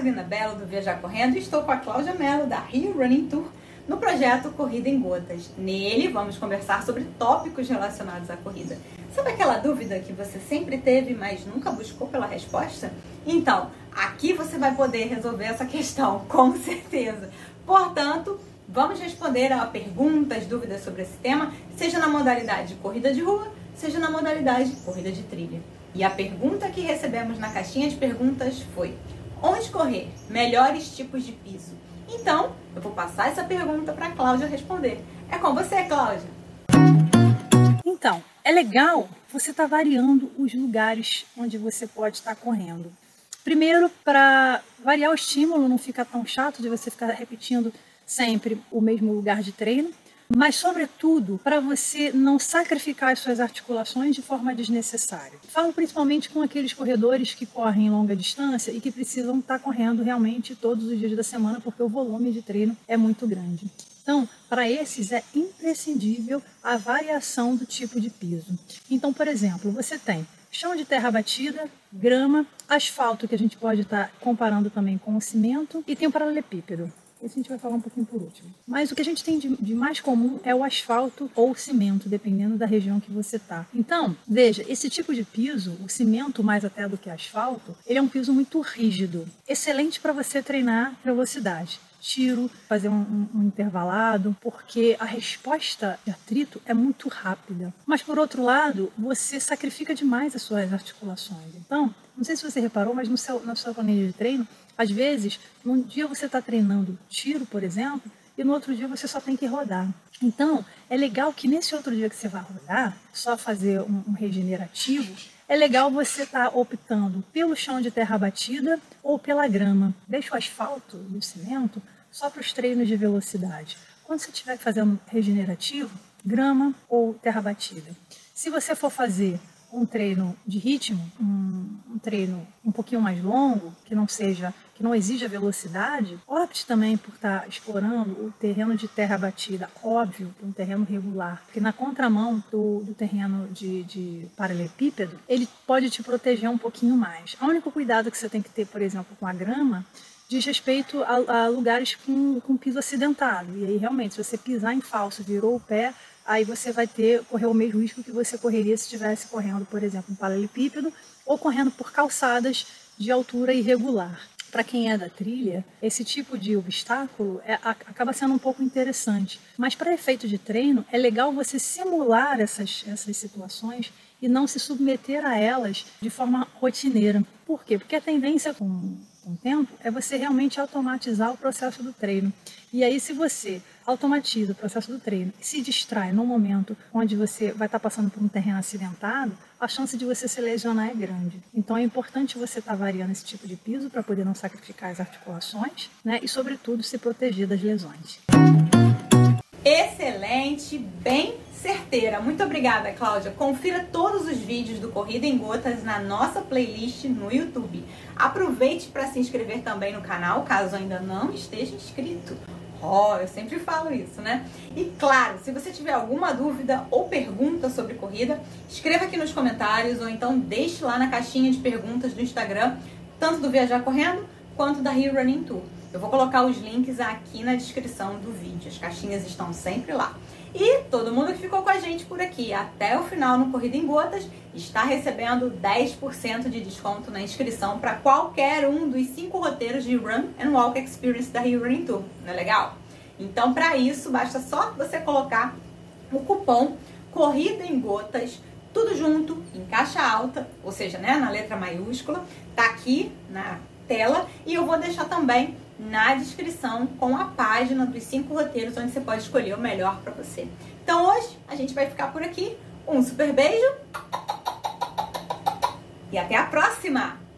Carolina Belo do Viajar Correndo e estou com a Cláudia Mello da Rio Running Tour no projeto Corrida em Gotas. Nele vamos conversar sobre tópicos relacionados à corrida. Sabe aquela dúvida que você sempre teve, mas nunca buscou pela resposta? Então, aqui você vai poder resolver essa questão, com certeza. Portanto, vamos responder a perguntas, dúvidas sobre esse tema, seja na modalidade corrida de rua, seja na modalidade corrida de trilha. E a pergunta que recebemos na caixinha de perguntas foi: onde correr? Melhores tipos de piso. Então, eu vou passar essa pergunta para a Cláudia responder. É com você, Cláudia. Então, é legal você estar tá variando os lugares onde você pode estar tá correndo. Primeiro, para variar o estímulo, não ficar tão chato de você ficar repetindo sempre o mesmo lugar de treino mas, sobretudo, para você não sacrificar as suas articulações de forma desnecessária. Falo principalmente com aqueles corredores que correm em longa distância e que precisam estar tá correndo realmente todos os dias da semana, porque o volume de treino é muito grande. Então, para esses é imprescindível a variação do tipo de piso. Então, por exemplo, você tem chão de terra batida, grama, asfalto, que a gente pode estar tá comparando também com o cimento, e tem o paralelepípedo. Esse a gente vai falar um pouquinho por último. Mas o que a gente tem de, de mais comum é o asfalto ou o cimento, dependendo da região que você está. Então, veja, esse tipo de piso, o cimento mais até do que asfalto, ele é um piso muito rígido, excelente para você treinar velocidade tiro, fazer um, um, um, intervalado, porque a resposta de atrito é muito rápida. Mas por outro lado, você sacrifica demais as suas articulações. Então, não sei se você reparou, mas no seu, na sua planilha de treino, às vezes, num dia você está treinando tiro, por exemplo, e no outro dia você só tem que rodar. Então, é legal que nesse outro dia que você vai rodar, só fazer um, um regenerativo, é legal você estar tá optando pelo chão de terra batida ou pela grama. Deixa o asfalto e o cimento só para os treinos de velocidade. Quando você estiver fazendo regenerativo, grama ou terra batida. Se você for fazer um treino de ritmo, um, um, treino um pouquinho mais longo, que não seja, que não exija velocidade, opte também por estar explorando o terreno de terra batida, óbvio, um terreno regular, porque na contramão do, do terreno de, de paralelepípedo, ele pode te proteger um pouquinho mais. O único cuidado que você tem que ter, por exemplo, com a grama, diz respeito a, a lugares com, com piso acidentado. E aí, realmente, se você pisar em falso, virou o pé, aí você vai ter correr o mesmo risco que você correria se estivesse correndo, por exemplo, um paralelepípedo ou correndo por calçadas de altura irregular. Para quem é da trilha, esse tipo de obstáculo é, acaba sendo um pouco interessante. Mas para efeito de treino, é legal você simular essas, essas situações e não se submeter a elas de forma rotineira. Por quê? Porque a tendência com com o tempo é você realmente automatizar o processo do treino. E aí, se você automatiza o processo do treino e se distrai no momento onde você vai estar passando por um terreno acidentado, a chance de você se lesionar é grande. Então, é importante você estar variando esse tipo de piso para poder não sacrificar as articulações né? e, sobretudo, se proteger das lesões. Excelente, bem certeira. Muito obrigada, Cláudia. Confira todos os vídeos do Corrida em Gotas na nossa playlist no YouTube. Aproveite para se inscrever também no canal, caso ainda não esteja inscrito. Oh, eu sempre falo isso, né? E claro, se você tiver alguma dúvida ou pergunta sobre corrida, escreva aqui nos comentários ou então deixe lá na caixinha de perguntas do Instagram, tanto do Viajar Correndo quanto da Rio Running Tour. Eu vou colocar os links aqui na descrição do vídeo. As caixinhas estão sempre lá. E todo mundo que ficou com a gente por aqui até o final no Corrida em Gotas está recebendo 10% de desconto na inscrição para qualquer um dos cinco roteiros de Run and Walk Experience da Rio Running Tour. Não é legal? Então, para isso, basta só você colocar o cupom Corrida em Gotas, tudo junto, em caixa alta, ou seja, né, na letra maiúscula, tá aqui na tela e eu vou deixar também na descrição com a página dos cinco roteiros onde você pode escolher o melhor para você. Então hoje a gente vai ficar por aqui. Um super beijo e até a próxima!